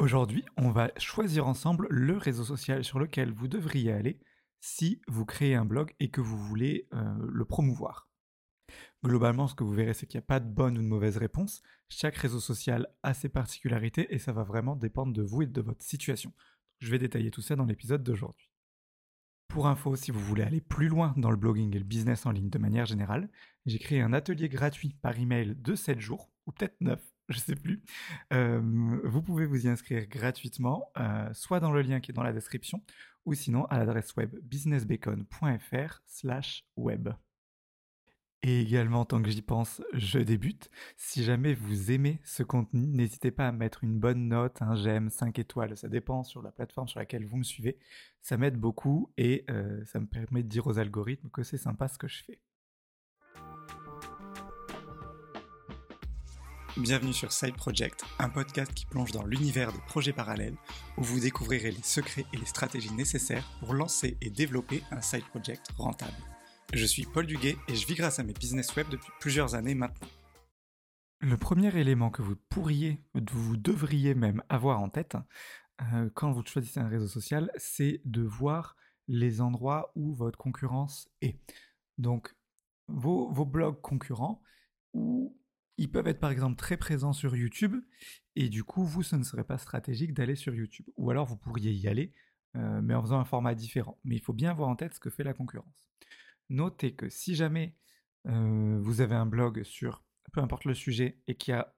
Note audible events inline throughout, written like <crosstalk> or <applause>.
Aujourd'hui, on va choisir ensemble le réseau social sur lequel vous devriez aller si vous créez un blog et que vous voulez euh, le promouvoir. Globalement, ce que vous verrez, c'est qu'il n'y a pas de bonne ou de mauvaise réponse. Chaque réseau social a ses particularités et ça va vraiment dépendre de vous et de votre situation. Je vais détailler tout ça dans l'épisode d'aujourd'hui. Pour info, si vous voulez aller plus loin dans le blogging et le business en ligne de manière générale, j'ai créé un atelier gratuit par email de 7 jours, ou peut-être 9, je sais plus. Euh, vous pouvez vous y inscrire gratuitement, euh, soit dans le lien qui est dans la description, ou sinon à l'adresse web businessbacon.fr/web. Et également, tant que j'y pense, je débute. Si jamais vous aimez ce contenu, n'hésitez pas à mettre une bonne note, un j'aime, 5 étoiles. Ça dépend sur la plateforme sur laquelle vous me suivez. Ça m'aide beaucoup et euh, ça me permet de dire aux algorithmes que c'est sympa ce que je fais. Bienvenue sur Side Project, un podcast qui plonge dans l'univers des projets parallèles, où vous découvrirez les secrets et les stratégies nécessaires pour lancer et développer un side project rentable. Je suis Paul Duguet et je vis grâce à mes business web depuis plusieurs années maintenant. Le premier élément que vous pourriez, vous devriez même avoir en tête euh, quand vous choisissez un réseau social, c'est de voir les endroits où votre concurrence est. Donc, vos, blogs concurrents, où ils peuvent être par exemple très présents sur YouTube, et du coup, vous, ce ne serait pas stratégique d'aller sur YouTube. Ou alors, vous pourriez y aller, euh, mais en faisant un format différent. Mais il faut bien avoir en tête ce que fait la concurrence. Notez que si jamais euh, vous avez un blog sur peu importe le sujet et qui a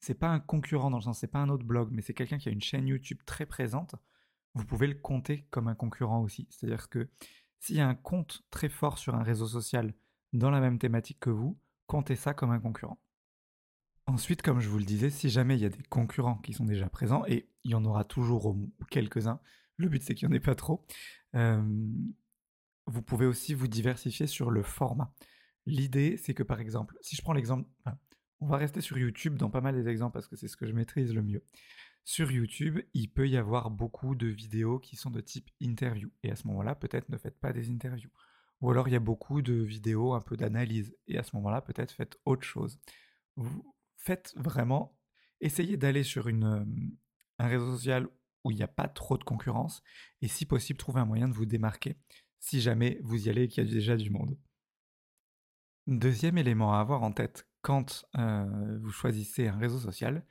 c'est pas un concurrent dans le sens c'est pas un autre blog mais c'est quelqu'un qui a une chaîne YouTube très présente vous pouvez le compter comme un concurrent aussi c'est à dire que s'il y a un compte très fort sur un réseau social dans la même thématique que vous comptez ça comme un concurrent Ensuite, comme je vous le disais, si jamais il y a des concurrents qui sont déjà présents, et il y en aura toujours quelques-uns, le but c'est qu'il n'y en ait pas trop, vous pouvez aussi vous diversifier sur le format. L'idée, c'est que par exemple, si je prends l'exemple, on va rester sur YouTube dans pas mal des exemples parce que c'est ce que je maîtrise le mieux. Sur YouTube, il peut y avoir beaucoup de vidéos qui sont de type interview. Et à ce moment-là, peut-être ne faites pas des interviews. Ou alors il y a beaucoup de vidéos un peu d'analyse. Et à ce moment-là, peut-être faites autre chose. Vous, faites vraiment, essayez d'aller sur une, un réseau social où il n'y a pas trop de concurrence et si possible, trouvez un moyen de vous démarquer si jamais vous y allez et qu'il y a déjà du monde. Deuxième élément à avoir en tête quand vous choisissez un réseau social,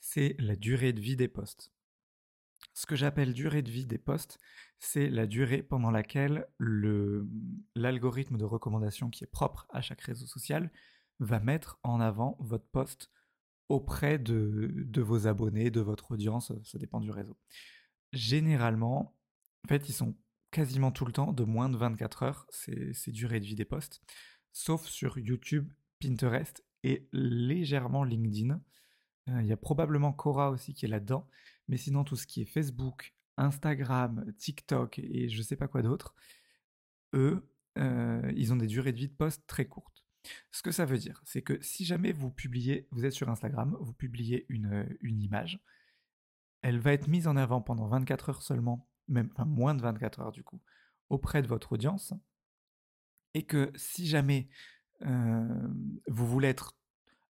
c'est la durée de vie des posts. Ce que j'appelle durée de vie des posts, c'est la durée pendant laquelle l'algorithme de recommandation qui est propre à chaque réseau social va mettre en avant votre poste auprès de, vos abonnés, de votre audience, ça dépend du réseau. Généralement, en fait, ils sont quasiment tout le temps de moins de 24 heures, c'est durée de vie des posts, sauf sur YouTube, Pinterest et légèrement LinkedIn. Euh, il y a probablement Cora aussi qui est là-dedans, mais sinon tout ce qui est Facebook, Instagram, TikTok et je sais pas quoi d'autre, eux, euh, ils ont des durées de vie de posts très courtes. Ce que ça veut dire, c'est que si jamais vous publiez, vous êtes sur Instagram, vous publiez une, euh, image, elle va être mise en avant pendant 24 heures seulement, même enfin moins de 24 heures du coup, auprès de votre audience, et que si jamais vous voulez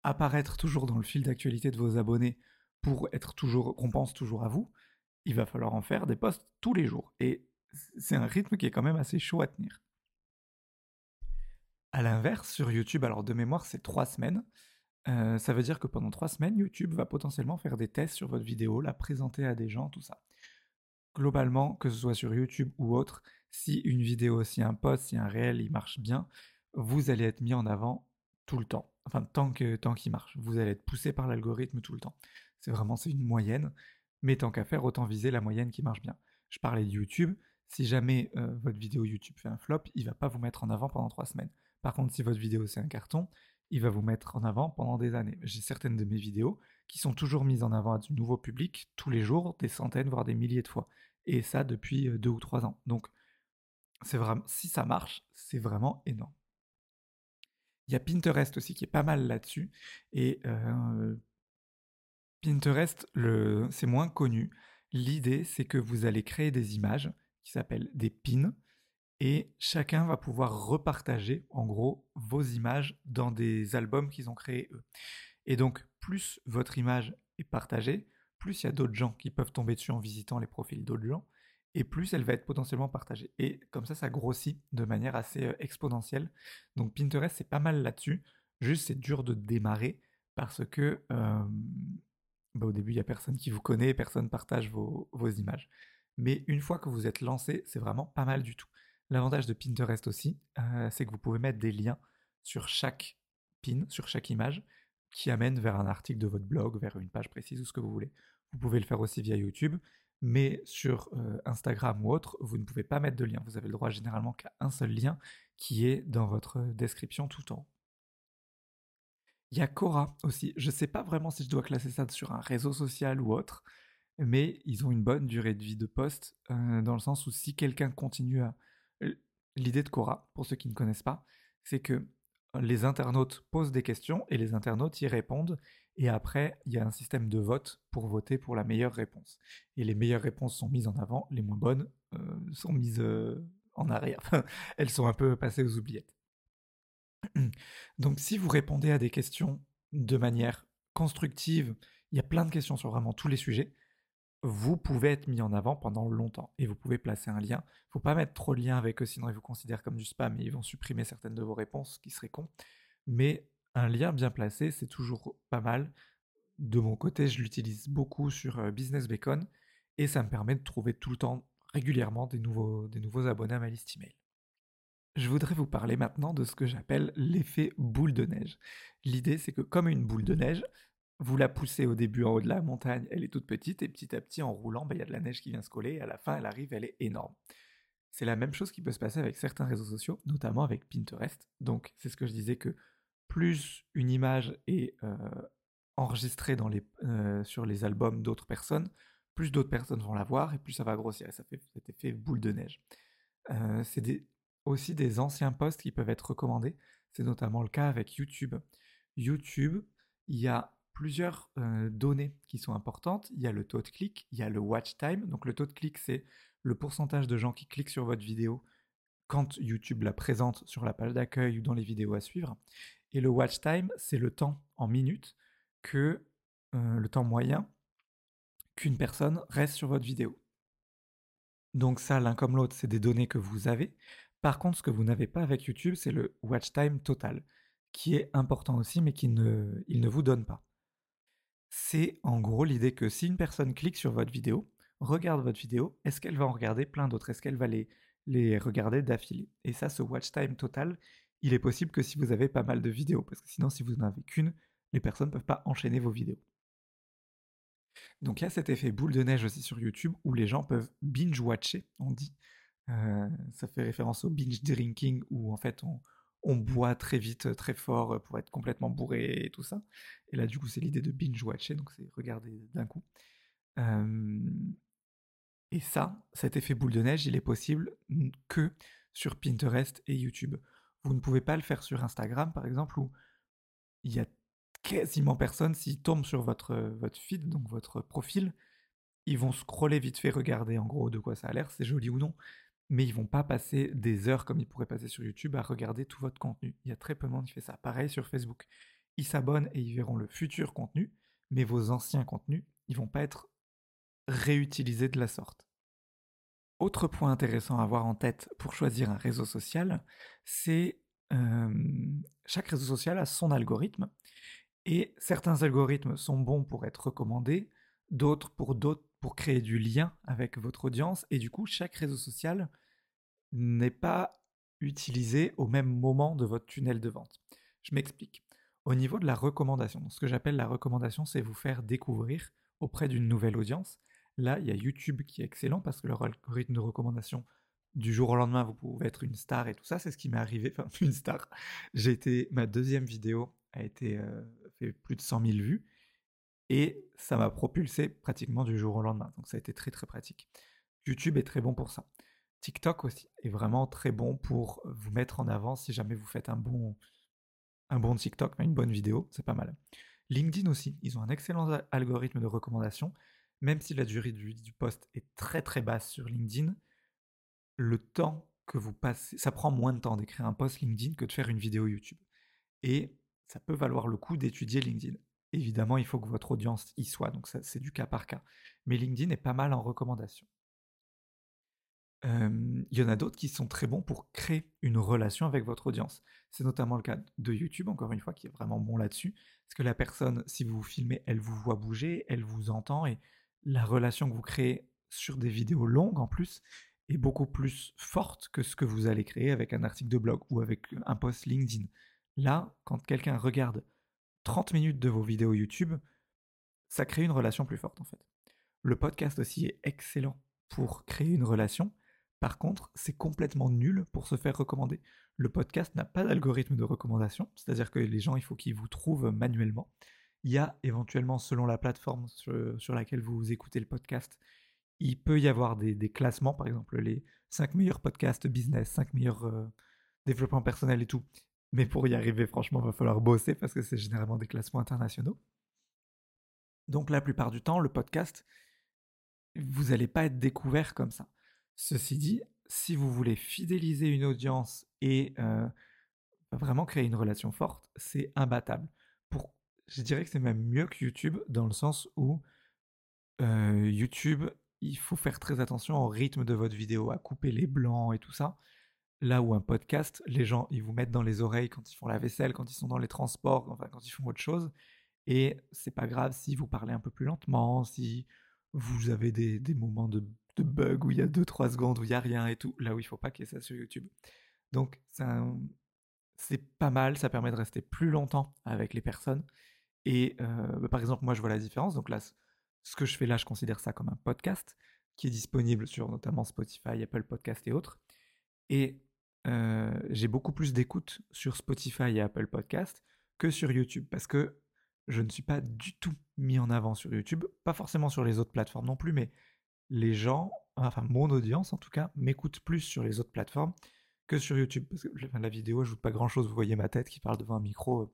apparaître toujours dans le fil d'actualité de vos abonnés pour être toujours, qu'on pense toujours à vous, il va falloir en faire des posts tous les jours. Et c'est un rythme qui est quand même assez chaud à tenir. À l'inverse, sur YouTube, alors de mémoire, c'est trois semaines. Euh, ça veut dire que pendant trois semaines, YouTube va potentiellement faire des tests sur votre vidéo, la présenter à des gens, tout ça. Globalement, que ce soit sur YouTube ou autre, si une vidéo, si un post, si un réel, il marche bien, vous allez être mis en avant tout le temps. Enfin, tant que tant qu'il marche. Vous allez être poussé par l'algorithme tout le temps. C'est vraiment c'est une moyenne, mais tant qu'à faire, autant viser la moyenne qui marche bien. Je parlais de YouTube. Si jamais euh, votre vidéo YouTube fait un flop, il va pas vous mettre en avant pendant trois semaines. Par contre, si votre vidéo c'est un carton, il va vous mettre en avant pendant des années. J'ai certaines de mes vidéos qui sont toujours mises en avant à du nouveau public tous les jours, des centaines, voire des milliers de fois. Et ça depuis euh, deux ou trois ans. Donc, c'est vraiment, si ça marche, c'est vraiment énorme. Il y a Pinterest aussi qui est pas mal là-dessus. Et euh, Pinterest, c'est moins connu. L'idée, c'est que vous allez créer des images qui s'appellent des pins et chacun va pouvoir repartager en gros vos images dans des albums qu'ils ont créés eux. Et donc plus votre image est partagée, plus il y a d'autres gens qui peuvent tomber dessus en visitant les profils d'autres gens, et plus elle va être potentiellement partagée. Et comme ça, ça grossit de manière assez euh, exponentielle. Donc Pinterest, c'est pas mal là-dessus. Juste, c'est dur de démarrer parce que bah, au début, il n'y a personne qui vous connaît, personne partage vos, images. Mais une fois que vous êtes lancé, c'est vraiment pas mal du tout. L'avantage de Pinterest aussi, euh, c'est que vous pouvez mettre des liens sur chaque pin, sur chaque image, qui amène vers un article de votre blog, vers une page précise ou ce que vous voulez. Vous pouvez le faire aussi via YouTube, mais sur euh, Instagram ou autre, vous ne pouvez pas mettre de lien. Vous avez le droit généralement qu'à un seul lien qui est dans votre description tout en haut. Il y a Cora aussi. Je ne sais pas vraiment si je dois classer ça sur un réseau social ou autre, mais ils ont une bonne durée de vie de poste, euh, dans le sens où si quelqu'un continue à... Euh, l'idée de Cora, pour ceux qui ne connaissent pas, c'est que les internautes posent des questions et les internautes y répondent. Et après, il y a un système de vote pour voter pour la meilleure réponse. Et les meilleures réponses sont mises en avant, les moins bonnes euh, sont mises en arrière. <laughs> Elles sont un peu passées aux oubliettes. <clears throat> Donc si vous répondez à des questions de manière constructive, il y a plein de questions sur vraiment tous les sujets, vous pouvez être mis en avant pendant longtemps et vous pouvez placer un lien. Il ne faut pas mettre trop de liens avec eux, sinon ils vous considèrent comme du spam et ils vont supprimer certaines de vos réponses, ce qui serait con. Mais un lien bien placé, c'est toujours pas mal. De mon côté, je l'utilise beaucoup sur euh, Business Bacon et ça me permet de trouver tout le temps régulièrement des nouveaux, des nouveaux abonnés à ma liste email. Je voudrais vous parler maintenant de ce que j'appelle l'effet boule de neige. L'idée, c'est que comme une boule de neige, vous la poussez au début en haut de la montagne, elle est toute petite, et petit à petit, en roulant, bah, il y a de la neige qui vient se coller, et à la fin, elle arrive, elle est énorme. C'est la même chose qui peut se passer avec certains réseaux sociaux, notamment avec Pinterest. Donc, c'est ce que je disais que plus une image est euh, enregistrée euh, sur les albums d'autres personnes, plus d'autres personnes vont la voir, et plus ça va grossir, et ça fait cet effet boule de neige. Euh, c'est aussi des anciens posts qui peuvent être recommandés. C'est notamment le cas avec YouTube. YouTube, il y a plusieurs euh, données qui sont importantes. Il y a le taux de clic, il y a le watch time. Donc le taux de clic, c'est le pourcentage de gens qui cliquent sur votre vidéo quand YouTube la présente sur la page d'accueil ou dans les vidéos à suivre. Et le watch time, c'est le temps en minutes que euh, le temps moyen qu'une personne reste sur votre vidéo. Donc ça, l'un comme l'autre, c'est des données que vous avez. Par contre, ce que vous n'avez pas avec YouTube, c'est le watch time total, qui est important aussi, mais qui ne, il ne vous donne pas. C'est en gros l'idée que si une personne clique sur votre vidéo, regarde votre vidéo, est-ce qu'elle va en regarder plein d'autres? Est-ce qu'elle va les, regarder d'affilée? Et ça, ce watch time total, il est possible que si vous avez pas mal de vidéos, parce que sinon, si vous n'en avez qu'une, les personnes ne peuvent pas enchaîner vos vidéos. Donc il y a cet effet boule de neige aussi sur YouTube où les gens peuvent binge-watcher, on dit, euh, ça fait référence au binge drinking où en fait on, boit très vite, très fort pour être complètement bourré et tout ça. Et là du coup c'est l'idée de binge watcher, donc c'est regarder d'un coup. et ça, cet effet boule de neige, il est possible que sur Pinterest et YouTube. Vous ne pouvez pas le faire sur Instagram par exemple où il y a quasiment personne s'ils tombent sur votre, votre feed, donc votre profil, ils vont scroller vite fait, regarder en gros de quoi ça a l'air, c'est joli ou non, mais ils vont pas passer des heures comme ils pourraient passer sur YouTube à regarder tout votre contenu. Il y a très peu de monde qui fait ça. Pareil sur Facebook. Ils s'abonnent et ils verront le futur contenu, mais vos anciens contenus, ils vont pas être réutilisés de la sorte. Autre point intéressant à avoir en tête pour choisir un réseau social, c'est chaque réseau social a son algorithme et certains algorithmes sont bons pour être recommandés, d'autres pour d'autres pour créer du lien avec votre audience et du coup chaque réseau social n'est pas utilisé au même moment de votre tunnel de vente. Je m'explique. Au niveau de la recommandation, ce que j'appelle la recommandation, c'est vous faire découvrir auprès d'une nouvelle audience. Là, il y a YouTube qui est excellent parce que leur algorithme de recommandation, du jour au lendemain, vous pouvez être une star et tout ça. C'est ce qui m'est arrivé, enfin <laughs> une star. J'ai été, ma deuxième vidéo a été euh, fait plus de 100 000 vues et ça m'a propulsé pratiquement du jour au lendemain. Donc ça a été très très pratique. YouTube est très bon pour ça. TikTok aussi est vraiment très bon pour vous mettre en avant si jamais vous faites un bon, TikTok, une bonne vidéo, c'est pas mal. LinkedIn aussi, ils ont un excellent algorithme de recommandation, même si la durée du, du post est très très basse sur LinkedIn, le temps que vous passez, ça prend moins de temps d'écrire un post LinkedIn que de faire une vidéo YouTube. Et ça peut valoir le coup d'étudier LinkedIn. Évidemment, il faut que votre audience y soit, donc c'est du cas par cas. Mais LinkedIn est pas mal en recommandation. Il y en a d'autres qui sont très bons pour créer une relation avec votre audience. C'est notamment le cas de YouTube, encore une fois, qui est vraiment bon là-dessus. Parce que la personne, si vous vous filmez, elle vous voit bouger, elle vous entend, et la relation que vous créez sur des vidéos longues en plus est beaucoup plus forte que ce que vous allez créer avec un article de blog ou avec un post LinkedIn. Là, quand quelqu'un regarde 30 minutes de vos vidéos YouTube, ça crée une relation plus forte en fait. Le podcast aussi est excellent pour créer une relation. Par contre, c'est complètement nul pour se faire recommander. Le podcast n'a pas d'algorithme de recommandation, c'est-à-dire que les gens, il faut qu'ils vous trouvent manuellement. Il y a éventuellement, selon la plateforme sur, laquelle vous écoutez le podcast, il peut y avoir des, classements, par exemple les 5 meilleurs podcasts business, 5 meilleurs euh, développements personnels et tout. Mais pour y arriver, franchement, il va falloir bosser parce que c'est généralement des classements internationaux. Donc la plupart du temps, le podcast, vous n'allez pas être découvert comme ça. Ceci dit, si vous voulez fidéliser une audience et euh, vraiment créer une relation forte, c'est imbattable. Pour, je dirais que c'est même mieux que YouTube dans le sens où euh, YouTube, il faut faire très attention au rythme de votre vidéo, à couper les blancs et tout ça. Là où un podcast, les gens, ils vous mettent dans les oreilles quand ils font la vaisselle, quand ils sont dans les transports, enfin quand ils font autre chose. Et c'est pas grave si vous parlez un peu plus lentement, si vous avez des, moments de, de, bug où il y a 2-3 secondes où il n'y a rien et tout, là où il faut pas qu'il y ait ça sur YouTube. Donc c'est pas mal, ça permet de rester plus longtemps avec les personnes. Et euh, bah, par exemple, moi je vois la différence. Donc là, ce que je fais là, je considère ça comme un podcast qui est disponible sur notamment Spotify, Apple Podcast et autres. Et j'ai beaucoup plus d'écoute sur Spotify et Apple Podcast que sur YouTube parce que je ne suis pas du tout mis en avant sur YouTube, pas forcément sur les autres plateformes non plus, mais les gens, enfin mon audience en tout cas, m'écoute plus sur les autres plateformes que sur YouTube. Parce que la vidéo ajoute pas grand chose, vous voyez ma tête qui parle devant un micro.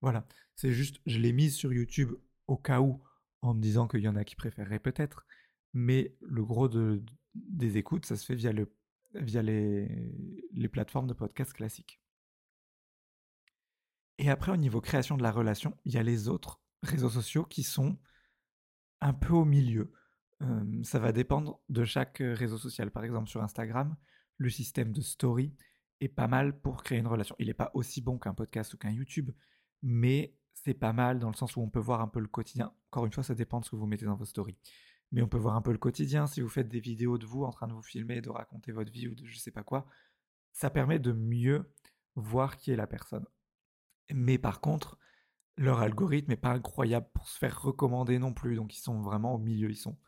voilà, c'est juste, je l'ai mise sur YouTube au cas où, en me disant qu'il y en a qui préféreraient peut-être, mais le gros de, des écoutes, ça se fait via le via les, plateformes de podcast classiques. Et après, au niveau création de la relation, il y a les autres réseaux sociaux qui sont un peu au milieu. ça va dépendre de chaque réseau social. Par exemple, sur Instagram, le système de story est pas mal pour créer une relation. Il n'est pas aussi bon qu'un podcast ou qu'un YouTube, mais c'est pas mal dans le sens où on peut voir un peu le quotidien. Encore une fois, ça dépend de ce que vous mettez dans vos stories mais on peut voir un peu le quotidien. Si vous faites des vidéos de vous en train de vous filmer, de raconter votre vie ou de je sais pas quoi, ça permet de mieux voir qui est la personne. Mais par contre, leur algorithme n'est pas incroyable pour se faire recommander non plus. Donc ils sont vraiment au milieu. Ils sont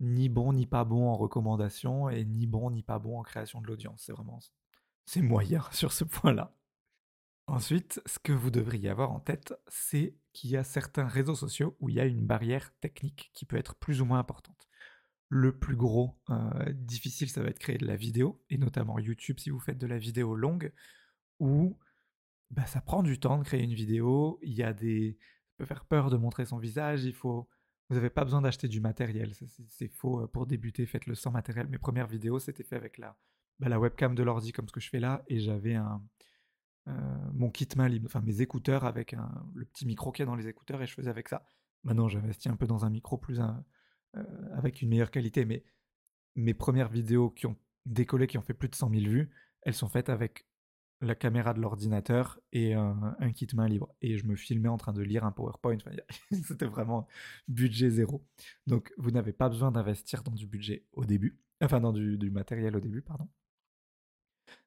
ni bons ni pas bons en recommandation et ni bons ni pas bons en création de l'audience. C'est vraiment c'est moyen <laughs> sur ce point-là. Ensuite, ce que vous devriez avoir en tête, c'est qu'il y a certains réseaux sociaux où il y a une barrière technique qui peut être plus ou moins importante. Le plus gros euh, difficile, ça va être créer de la vidéo, et notamment YouTube si vous faites de la vidéo longue, où bah, ça prend du temps de créer une vidéo, il y a des... ça peut faire peur de montrer son visage, il faut... Vous n'avez pas besoin d'acheter du matériel, c'est faux euh, pour débuter, faites-le sans matériel. Mes premières vidéos, c'était fait avec la, bah, la webcam de l'ordi comme ce que je fais là, et j'avais un, mon kit main libre, enfin mes écouteurs avec le petit micro qu'il y a dans les écouteurs et je faisais avec ça. Maintenant j'investis un peu dans un micro plus euh, avec une meilleure qualité, mais mes premières vidéos qui ont décollé, qui ont fait plus de 100 000 vues, elles sont faites avec la caméra de l'ordinateur et un, kit main libre. Et je me filmais en train de lire un PowerPoint. <laughs> C'était vraiment budget zéro. Donc vous n'avez pas besoin d'investir dans du budget au début, enfin dans du matériel au début, pardon.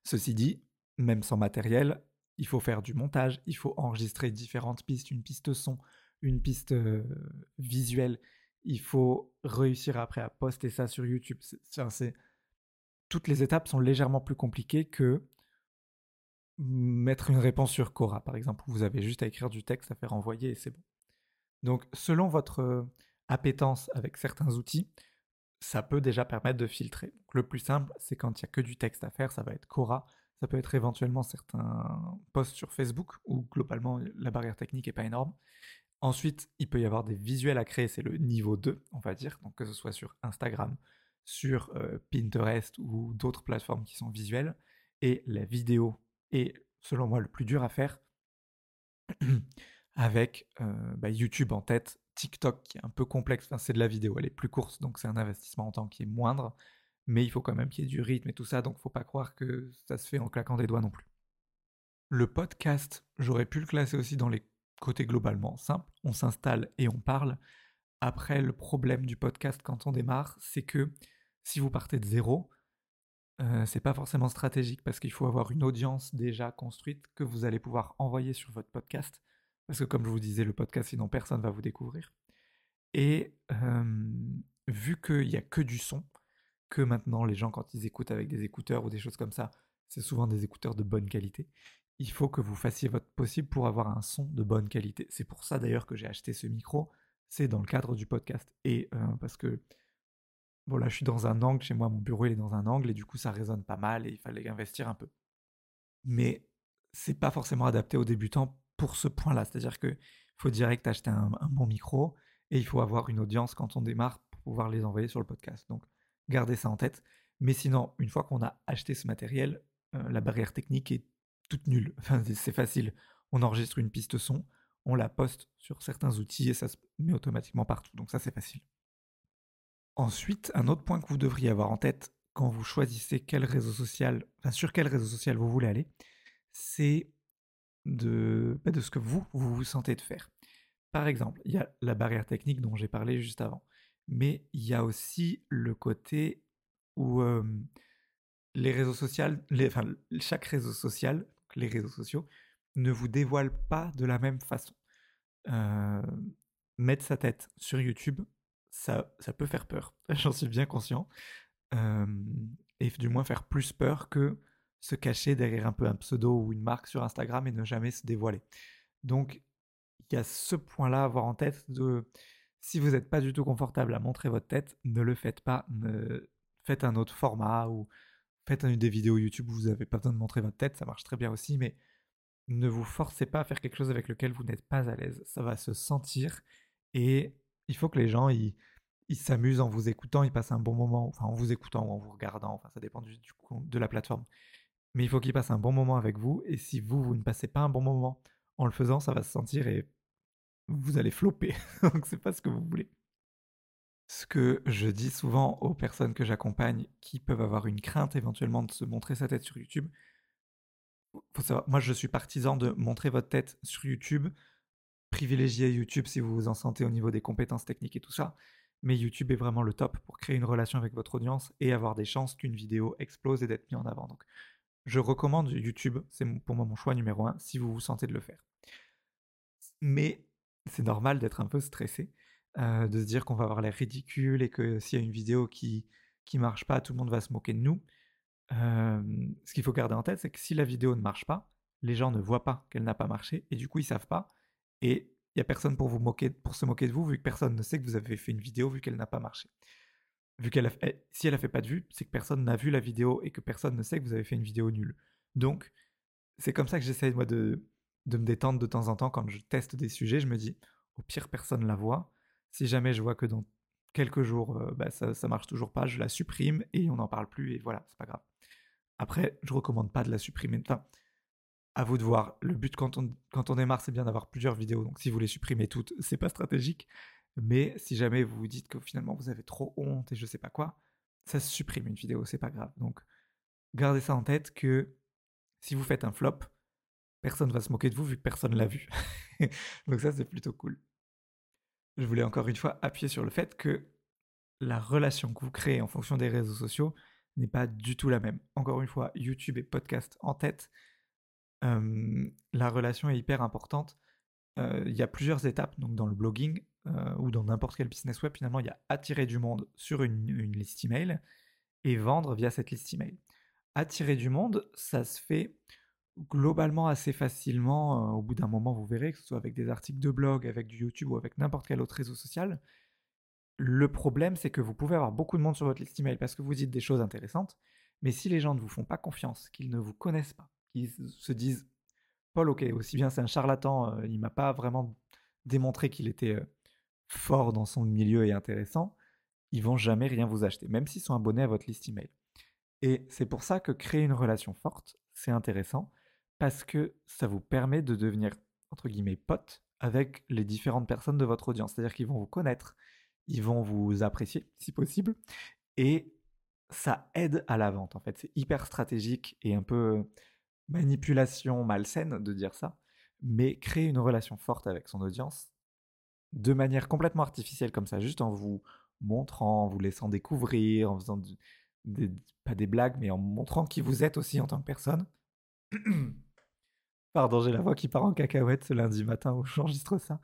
Ceci dit, même sans matériel, il faut faire du montage, il faut enregistrer différentes pistes, une piste son, une piste visuelle. Il faut réussir après à poster ça sur YouTube. C'est, Toutes les étapes sont légèrement plus compliquées que mettre une réponse sur Cora, par exemple. Vous avez juste à écrire du texte, à faire envoyer et c'est bon. Donc, selon votre appétence avec certains outils, ça peut déjà permettre de filtrer. le plus simple, c'est quand il n'y a que du texte à faire, ça va être Cora. Ça peut être éventuellement certains posts sur Facebook où globalement la barrière technique n'est pas énorme. Ensuite, il peut y avoir des visuels à créer, c'est le niveau 2, on va dire, donc que ce soit sur Instagram, sur euh, Pinterest ou d'autres plateformes qui sont visuelles. Et la vidéo est, selon moi, le plus dur à faire. <clears throat> avec bah, YouTube en tête, TikTok qui est un peu complexe, c'est de la vidéo, elle est plus courte, donc c'est un investissement en temps qui est moindre, mais il faut quand même qu'il y ait du rythme et tout ça, donc faut pas croire que ça se fait en claquant des doigts non plus. Le podcast, j'aurais pu le classer aussi dans les côtés globalement simples. On s'installe et on parle. Après, le problème du podcast quand on démarre, c'est que si vous partez de zéro, euh, c'est pas forcément stratégique parce qu'il faut avoir une audience déjà construite que vous allez pouvoir envoyer sur votre podcast. Parce que comme je vous disais, le podcast, sinon personne va vous découvrir. Et vu qu'il n'y a que du son, que maintenant les gens quand ils écoutent avec des écouteurs ou des choses comme ça, c'est souvent des écouteurs de bonne qualité. Il faut que vous fassiez votre possible pour avoir un son de bonne qualité. C'est pour ça d'ailleurs que j'ai acheté ce micro. C'est dans le cadre du podcast. Et parce que bon là je suis dans un angle, chez moi mon bureau il est dans un angle et du coup ça résonne pas mal et il fallait investir un peu. Mais c'est pas forcément adapté aux débutants pour ce point-là. C'est-à-dire qu'il faut direct acheter un, bon micro et il faut avoir une audience quand on démarre pour pouvoir les envoyer sur le podcast. Donc gardez ça en tête. Mais sinon, une fois qu'on a acheté ce matériel, euh, la barrière technique est toute nulle. <laughs> C'est facile. On enregistre une piste son, on la poste sur certains outils et ça se met automatiquement partout. Donc ça, c'est facile. Ensuite, un autre point que vous devriez avoir en tête quand vous choisissez quel réseau social, sur quel réseau social vous voulez aller, c'est de, bah, de ce que vous, vous vous sentez de faire. Par exemple, il y a la barrière technique dont j'ai parlé juste avant, mais il y a aussi le côté où les réseaux sociaux, enfin, chaque réseau social, les réseaux sociaux, ne vous dévoilent pas de la même façon. mettre sa tête sur YouTube, ça, ça peut faire peur, <laughs> j'en suis bien conscient, et du moins faire plus peur que se cacher derrière un peu un pseudo ou une marque sur Instagram et ne jamais se dévoiler. Donc, il y a ce point-là à avoir en tête de si vous n'êtes pas du tout confortable à montrer votre tête, ne le faites pas. Faites un autre format ou faites une des vidéos YouTube où vous n'avez pas besoin de montrer votre tête, ça marche très bien aussi, mais ne vous forcez pas à faire quelque chose avec lequel vous n'êtes pas à l'aise. Ça va se sentir et il faut que les gens ils s'amusent en vous écoutant, ils passent un bon moment, enfin en vous écoutant ou en vous regardant, ça dépend du, de la plateforme mais il faut qu'il passe un bon moment avec vous. Et si vous, vous ne passez pas un bon moment en le faisant, ça va se sentir et vous allez flopper. <laughs> Donc c'est pas ce que vous voulez. Ce que je dis souvent aux personnes que j'accompagne qui peuvent avoir une crainte éventuellement de se montrer sa tête sur YouTube, faut savoir, moi je suis partisan de montrer votre tête sur YouTube, privilégier YouTube si vous vous en sentez au niveau des compétences techniques et tout ça, mais YouTube est vraiment le top pour créer une relation avec votre audience et avoir des chances qu'une vidéo explose et d'être mis en avant. Donc je recommande YouTube, c'est pour moi mon choix numéro un, si vous vous sentez de le faire. Mais c'est normal d'être un peu stressé, euh, de se dire qu'on va avoir l'air ridicule et que s'il y a une vidéo qui qui marche pas, tout le monde va se moquer de nous. ce qu'il faut garder en tête, c'est que si la vidéo ne marche pas, les gens ne voient pas qu'elle n'a pas marché et du coup ils savent pas et il y a personne pour vous moquer, pour se moquer de vous vu que personne ne sait que vous avez fait une vidéo vu qu'elle n'a pas marché vu qu'elle eh, si elle a fait pas de vues, c'est que personne n'a vu la vidéo et que personne ne sait que vous avez fait une vidéo nulle. Donc, c'est comme ça que j'essaie moi de, de me détendre de temps en temps quand je teste des sujets. Je me dis, au pire, personne la voit. Si jamais je vois que dans quelques jours, euh, bah, ça, ça marche toujours pas, je la supprime et on n'en parle plus et voilà, c'est pas grave. Après, je recommande pas de la supprimer. Enfin, à vous de voir. Le but quand on, quand on démarre, c'est bien d'avoir plusieurs vidéos. Donc si vous les supprimez toutes, <laughs> c'est pas stratégique. Mais si jamais vous vous dites que finalement vous avez trop honte et je sais pas quoi, ça se supprime une vidéo, c'est pas grave. Donc gardez ça en tête que si vous faites un flop, personne va se moquer de vous vu que personne l'a vu. <laughs> Donc ça c'est plutôt cool. Je voulais encore une fois appuyer sur le fait que la relation que vous créez en fonction des réseaux sociaux n'est pas du tout la même. Encore une fois, YouTube et podcast en tête, la relation est hyper importante. Il y a plusieurs étapes donc dans le blogging. Ou dans n'importe quel business web, finalement, il y a attirer du monde sur une, liste email et vendre via cette liste email. Attirer du monde, ça se fait globalement assez facilement. Euh, au bout d'un moment, vous verrez, que ce soit avec des articles de blog, avec du YouTube ou avec n'importe quel autre réseau social. Le problème, c'est que vous pouvez avoir beaucoup de monde sur votre liste email parce que vous dites des choses intéressantes, mais si les gens ne vous font pas confiance, qu'ils ne vous connaissent pas, qu'ils se disent Paul, ok, aussi bien c'est un charlatan, euh, il m'a pas vraiment démontré qu'il était fort dans son milieu et intéressant, ils vont jamais rien vous acheter, même s'ils sont abonnés à votre liste email. Et c'est pour ça que créer une relation forte, c'est intéressant, parce que ça vous permet de devenir, entre guillemets, pote avec les différentes personnes de votre audience. C'est-à-dire qu'ils vont vous connaître, ils vont vous apprécier si possible, et ça aide à la vente en fait. C'est hyper stratégique et un peu manipulation malsaine de dire ça, mais créer une relation forte avec son audience de manière complètement artificielle comme ça, juste en vous montrant, en vous laissant découvrir, en faisant pas des blagues, mais en montrant qui vous êtes aussi en tant que personne. <clears throat> Pardon, j'ai la voix qui part en cacahuète ce lundi matin où j'enregistre ça.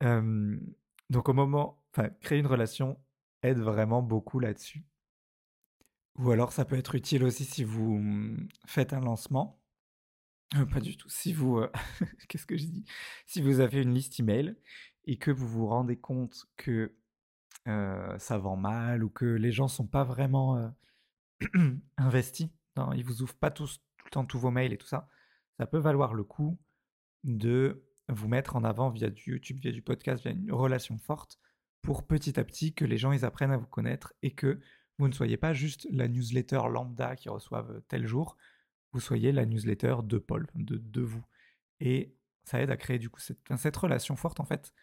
donc au moment, créer une relation aide vraiment beaucoup là-dessus. Ou alors ça peut être utile aussi si vous mmh, faites un lancement. Euh, pas du tout. Si vous, euh, <laughs> qu'est-ce que je dis? Si vous avez une liste email et que vous vous rendez compte que ça vend mal ou que les gens sont pas vraiment <clears throat> investis, non, ils vous ouvrent pas tous tout le temps tous vos mails et tout ça, ça peut valoir le coup de vous mettre en avant via du YouTube, via du podcast, via une relation forte pour petit à petit que les gens ils apprennent à vous connaître et que vous ne soyez pas juste la newsletter lambda qui reçoivent tel jour, vous soyez la newsletter de Paul, de, vous. Et ça aide à créer du coup cette, relation forte en fait.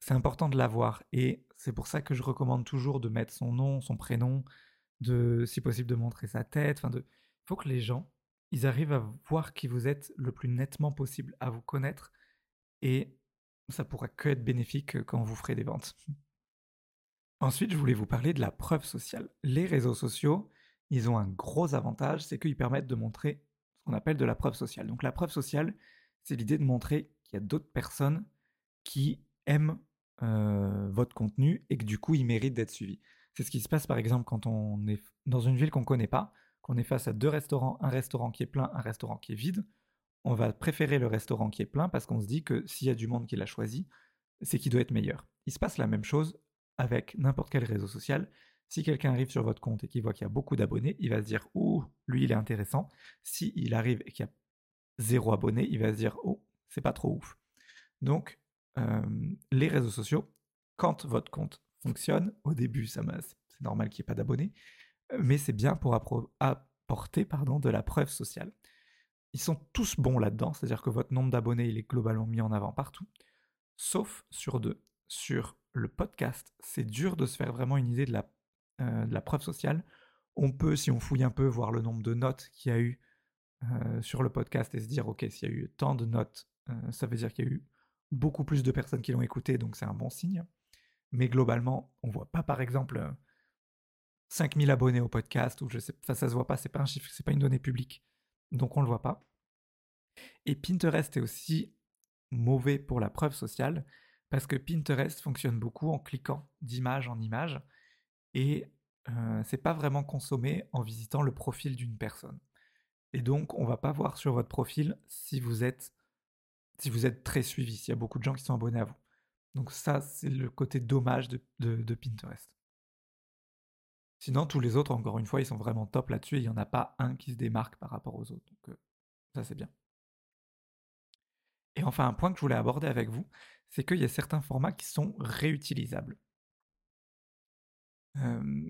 C'est important de l'avoir et c'est pour ça que je recommande toujours de mettre son nom, son prénom, de si possible de montrer sa tête. Enfin, il faut que les gens ils arrivent à voir qui vous êtes le plus nettement possible, à vous connaître et ça pourra que être bénéfique quand vous ferez des ventes. Ensuite, je voulais vous parler de la preuve sociale. Les réseaux sociaux, ils ont un gros avantage, c'est qu'ils permettent de montrer ce qu'on appelle de la preuve sociale. Donc la preuve sociale, c'est l'idée de montrer qu'il y a d'autres personnes qui aiment euh, votre contenu et que du coup, ils méritent d'être suivis. C'est ce qui se passe par exemple quand on est dans une ville qu'on ne connaît pas, qu'on est face à deux restaurants, un restaurant qui est plein, un restaurant qui est vide. On va préférer le restaurant qui est plein parce qu'on se dit que s'il y a du monde qui l'a choisi, c'est qu'il doit être meilleur. Il se passe la même chose avec n'importe quel réseau social. Si quelqu'un arrive sur votre compte et qu'il voit qu'il y a beaucoup d'abonnés, il va se dire Oh, lui, il est intéressant. Si il arrive et qu'il y a zéro abonné, il va se dire Oh, c'est pas trop ouf. Donc, euh, les réseaux sociaux, quand votre compte fonctionne, au début, c'est normal qu'il n'y ait pas d'abonnés, mais c'est bien pour apporter pardon, de la preuve sociale. Ils sont tous bons là-dedans, c'est-à-dire que votre nombre d'abonnés, il est globalement mis en avant partout, sauf sur deux. Sur le podcast, c'est dur de se faire vraiment une idée de la, euh, preuve sociale. On peut, si on fouille un peu, voir le nombre de notes qu'il y a eu euh, sur le podcast et se dire, ok, s'il y a eu tant de notes, euh, ça veut dire qu'il y a eu beaucoup plus de personnes qui l'ont écouté, donc c'est un bon signe. Mais globalement, on voit pas, par exemple, 5000 abonnés au podcast, ou je sais, enfin, ça se voit pas, c'est pas un chiffre, c'est pas une donnée publique, donc on le voit pas. Et Pinterest est aussi mauvais pour la preuve sociale, parce que Pinterest fonctionne beaucoup en cliquant d'image en image et euh, c'est pas vraiment consommé en visitant le profil d'une personne. Et donc, on va pas voir sur votre profil si vous êtes si vous êtes très suivi, s'il y a beaucoup de gens qui sont abonnés à vous. Donc ça, c'est le côté dommage de, de, Pinterest. Sinon, tous les autres, encore une fois, ils sont vraiment top là-dessus. Il n'y en a pas un qui se démarque par rapport aux autres. Donc euh, ça, c'est bien. Et enfin, un point que je voulais aborder avec vous, c'est qu'il y a certains formats qui sont réutilisables.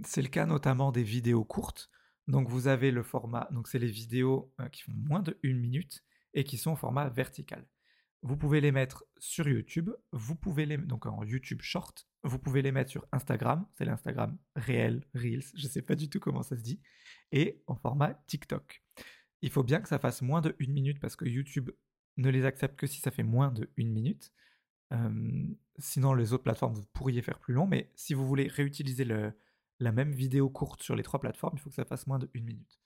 c'est le cas notamment des vidéos courtes. Donc vous avez le format, donc c'est les vidéos euh, qui font moins de une minute et qui sont au format vertical. Vous pouvez les mettre sur YouTube, vous pouvez les donc en YouTube Short, vous pouvez les mettre sur Instagram, c'est l'Instagram réel, Reels, je ne sais pas du tout comment ça se dit, et en format TikTok. Il faut bien que ça fasse moins de une minute parce que YouTube ne les accepte que si ça fait moins de une minute sinon, les autres plateformes, vous pourriez faire plus long, mais si vous voulez réutiliser la même vidéo courte sur les trois plateformes, il faut que ça fasse moins de une minute.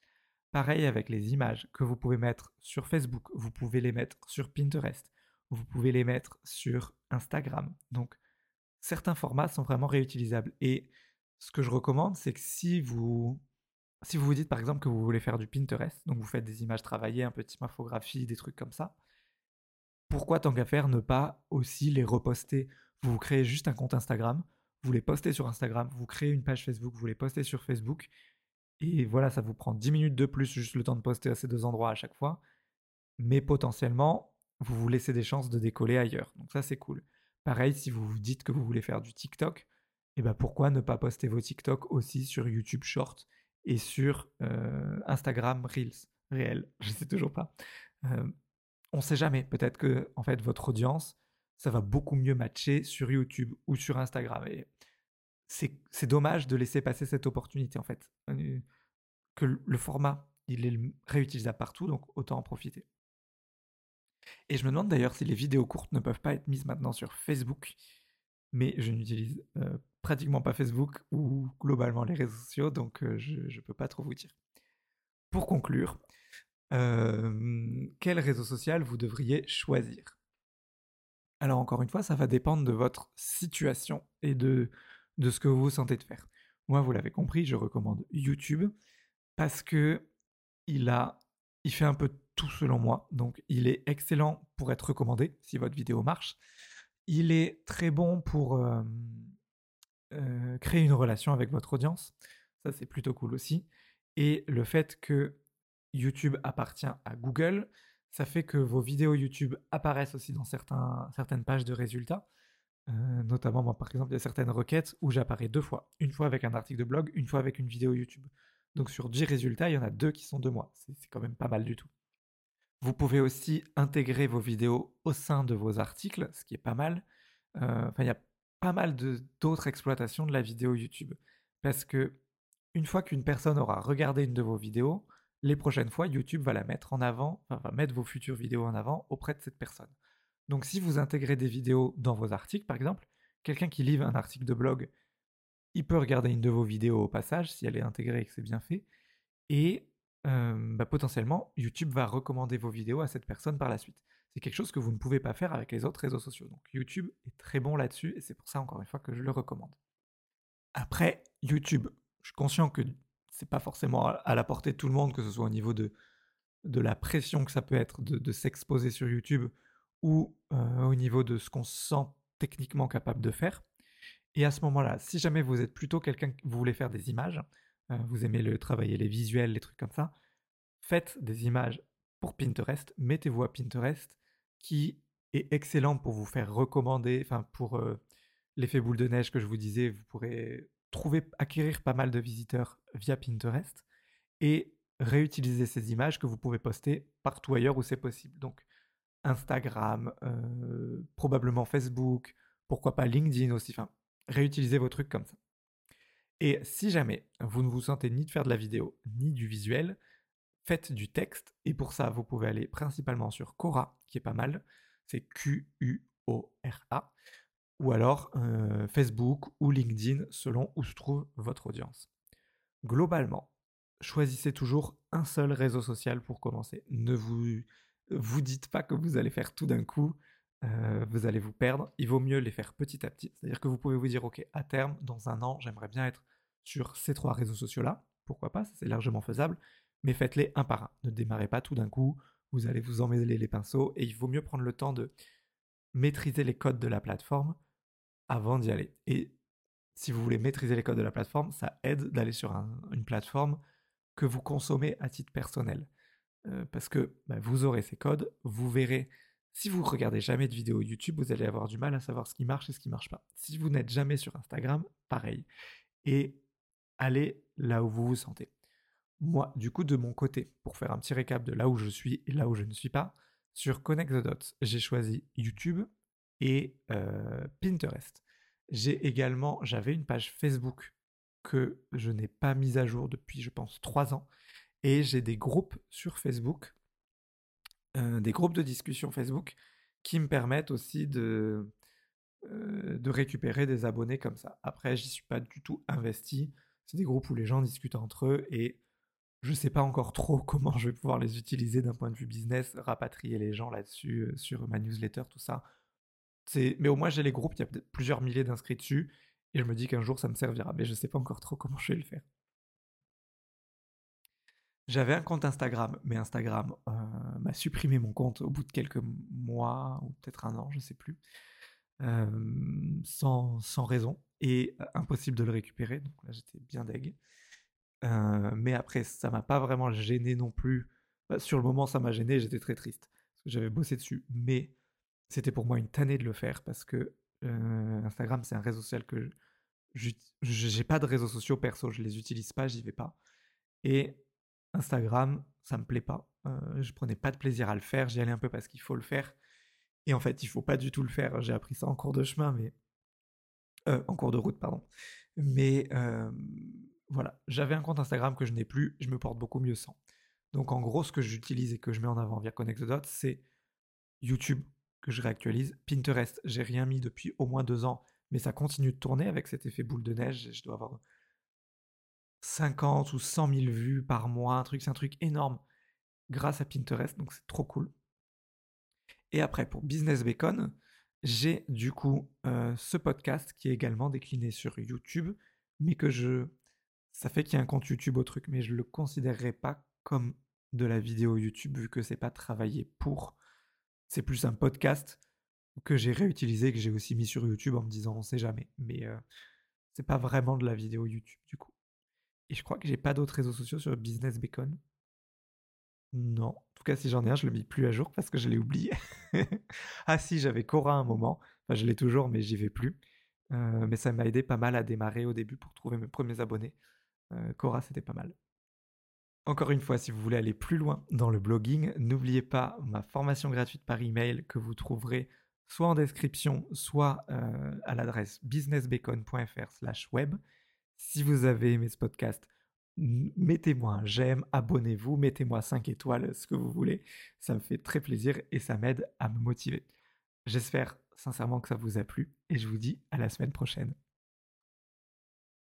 Pareil avec les images que vous pouvez mettre sur Facebook, vous pouvez les mettre sur Pinterest, vous pouvez les mettre sur Instagram. Donc, certains formats sont vraiment réutilisables. Et ce que je recommande, c'est que si vous, si vous vous dites par exemple que vous voulez faire du Pinterest, donc vous faites des images travaillées, un peu de typographie, des trucs comme ça, pourquoi tant qu'à faire ne pas aussi les reposter? Vous créez juste un compte Instagram, vous les postez sur Instagram, vous créez une page Facebook, vous les postez sur Facebook, et voilà, ça vous prend 10 minutes de plus, juste le temps de poster à ces deux endroits à chaque fois, mais potentiellement, vous vous laissez des chances de décoller ailleurs. Donc ça, c'est cool. Pareil, si vous vous dites que vous voulez faire du TikTok, eh ben pourquoi ne pas poster vos TikTok aussi sur YouTube Short et sur euh, Instagram Reels réel Je sais toujours pas. Euh, on ne sait jamais. Peut-être que en fait votre audience, ça va beaucoup mieux matcher sur YouTube ou sur Instagram. Et c'est dommage de laisser passer cette opportunité en fait. Que le format, il est réutilisable partout, donc autant en profiter. Et je me demande d'ailleurs si les vidéos courtes ne peuvent pas être mises maintenant sur Facebook, mais je n'utilise euh, pratiquement pas Facebook ou globalement les réseaux sociaux, donc euh, je ne peux pas trop vous dire. Pour conclure, euh, quel réseau social vous devriez choisir? Alors encore une fois, ça va dépendre de votre situation et de, de ce que vous vous sentez de faire. Moi, vous l'avez compris, je recommande YouTube parce que il a, il fait un peu tout selon moi. Donc, il est excellent pour être recommandé si votre vidéo marche. Il est très bon pour euh, euh, créer une relation avec votre audience. Ça, c'est plutôt cool aussi. Et le fait que YouTube appartient à Google, ça fait que vos vidéos YouTube apparaissent aussi dans certaines pages de résultats. Euh, notamment, moi, par exemple, il y a certaines requêtes où j'apparais deux fois. Une fois avec un article de blog, une fois avec une vidéo YouTube. Donc sur 10 résultats, il y en a deux qui sont de moi. C'est quand même pas mal du tout. Vous pouvez aussi intégrer vos vidéos au sein de vos articles, ce qui est pas mal. Euh, enfin, il y a pas mal d'autres exploitations de la vidéo YouTube. Parce que une fois qu'une personne aura regardé une de vos vidéos, les prochaines fois, YouTube va la mettre en avant, va mettre vos futures vidéos en avant auprès de cette personne. Donc si vous intégrez des vidéos dans vos articles, par exemple, quelqu'un qui livre un article de blog il peut regarder une de vos vidéos au passage si elle est intégrée et que c'est bien fait. Et bah, potentiellement, YouTube va recommander vos vidéos à cette personne par la suite. C'est quelque chose que vous ne pouvez pas faire avec les autres réseaux sociaux. Donc YouTube est très bon là-dessus et c'est pour ça encore une fois que je le recommande. Après, YouTube, je suis conscient que c'est pas forcément à la portée de tout le monde, que ce soit au niveau de, de la pression que ça peut être de, s'exposer sur YouTube ou au niveau de ce qu'on se sent techniquement capable de faire. Et à ce moment-là, si jamais vous êtes plutôt quelqu'un qui vous voulez faire des images, euh, vous aimez le travailler les visuels, les trucs comme ça, faites des images pour Pinterest, mettez-vous à Pinterest qui est excellent pour vous faire recommander, enfin pour euh, l'effet boule de neige que je vous disais, vous pourrez trouver, acquérir pas mal de visiteurs via Pinterest et réutiliser ces images que vous pouvez poster partout ailleurs où c'est possible. Donc Instagram, euh, probablement Facebook, pourquoi pas LinkedIn aussi, enfin réutilisez vos trucs comme ça. Et si jamais vous ne vous sentez ni de faire de la vidéo, ni du visuel, faites du texte. Et pour ça, vous pouvez aller principalement sur Quora, qui est pas mal. C'est Q-U-O-R-A. Ou alors euh, Facebook ou LinkedIn, selon où se trouve votre audience. Globalement, choisissez toujours un seul réseau social pour commencer. Ne vous, vous dites pas que vous allez faire tout d'un coup. Euh, vous allez vous perdre. Il vaut mieux les faire petit à petit. C'est-à-dire que vous pouvez vous dire, OK, à terme, dans un an, j'aimerais bien être sur ces trois réseaux sociaux-là. Pourquoi pas C'est largement faisable. Mais faites-les un par un. Ne démarrez pas tout d'un coup. Vous allez vous emmêler les pinceaux. Et il vaut mieux prendre le temps de maîtriser les codes de la plateforme avant d'y aller. Et si vous voulez maîtriser les codes de la plateforme, ça aide d'aller sur une plateforme que vous consommez à titre personnel. Euh, parce que bah, vous aurez ces codes, vous verrez si vous regardez jamais de vidéos YouTube, vous allez avoir du mal à savoir ce qui marche et ce qui marche pas. Si vous n'êtes jamais sur Instagram, pareil. Et allez là où vous vous sentez. Moi, du coup, de mon côté, pour faire un petit récap de là où je suis et là où je ne suis pas, sur Connect the Dots, j'ai choisi YouTube et euh, Pinterest. J'ai également, j'avais une page Facebook que je n'ai pas mise à jour depuis, je pense, trois ans. Et j'ai des groupes sur Facebook des groupes de discussion Facebook qui me permettent aussi de, euh, de récupérer des abonnés comme ça. Après, j'y suis pas du tout investi. C'est des groupes où les gens discutent entre eux et je sais pas encore trop <laughs> comment je vais pouvoir les utiliser d'un point de vue business, rapatrier les gens là-dessus euh, sur ma newsletter, tout ça. Mais au moins j'ai les groupes, il y a plusieurs milliers d'inscrits dessus et je me dis qu'un jour ça me servira, mais je sais pas encore trop comment je vais le faire. J'avais un compte Instagram, mais Instagram euh, m'a supprimé mon compte au bout de quelques mois, ou peut-être un an, je ne sais plus, euh, sans, sans, raison, et euh, impossible de le récupérer, donc là j'étais bien deg. mais après, ça m'a pas vraiment gêné non plus. Bah, sur le moment, ça m'a gêné, j'étais très triste, parce que j'avais bossé dessus, mais c'était pour moi une tannée de le faire, parce que Instagram, c'est un réseau social que j'ai pas de réseaux sociaux perso, je les utilise pas, j'y vais pas. Et Instagram, ça me plaît pas. Euh, je prenais pas de plaisir à le faire. J'y allais un peu parce qu'il faut le faire. Et en fait, il faut pas du tout le faire. J'ai appris ça en cours de chemin, mais euh, en cours de route, pardon. Mais voilà, j'avais un compte Instagram que je n'ai plus. Je me porte beaucoup mieux sans. Donc en gros, ce que j'utilise et que je mets en avant via Connect Dots, c'est YouTube que je réactualise. Pinterest, j'ai rien mis depuis au moins deux ans, mais ça continue de tourner avec cet effet boule de neige. Je dois avoir 50 ou 100 000 vues par mois, un truc, c'est un truc énorme grâce à Pinterest, donc c'est trop cool. Et après, pour Business Bacon, j'ai du coup euh, ce podcast qui est également décliné sur YouTube, mais que je... Ça fait qu'il y a un compte YouTube au truc, mais je ne le considérerai pas comme de la vidéo YouTube vu que c'est pas travaillé pour. C'est plus un podcast que j'ai réutilisé, que j'ai aussi mis sur YouTube en me disant on sait jamais. Mais euh, c'est pas vraiment de la vidéo YouTube du coup. Et je crois que j'ai pas d'autres réseaux sociaux sur Business Bacon. Non. En tout cas, si j'en ai un, je le mets plus à jour parce que je l'ai oublié. <laughs> ah si, j'avais Cora un moment. Enfin, je l'ai toujours, mais j'y vais plus. Euh, mais ça m'a aidé pas mal à démarrer au début pour trouver mes premiers abonnés. Euh, Cora, c'était pas mal. Encore une fois, si vous voulez aller plus loin dans le blogging, n'oubliez pas ma formation gratuite par email que vous trouverez soit en description, soit euh, à l'adresse businessbacon.fr/web. Si vous avez aimé ce podcast, mettez-moi un j'aime, abonnez-vous, mettez-moi 5 étoiles, ce que vous voulez. Ça me fait très plaisir et ça m'aide à me motiver. J'espère sincèrement que ça vous a plu et je vous dis à la semaine prochaine.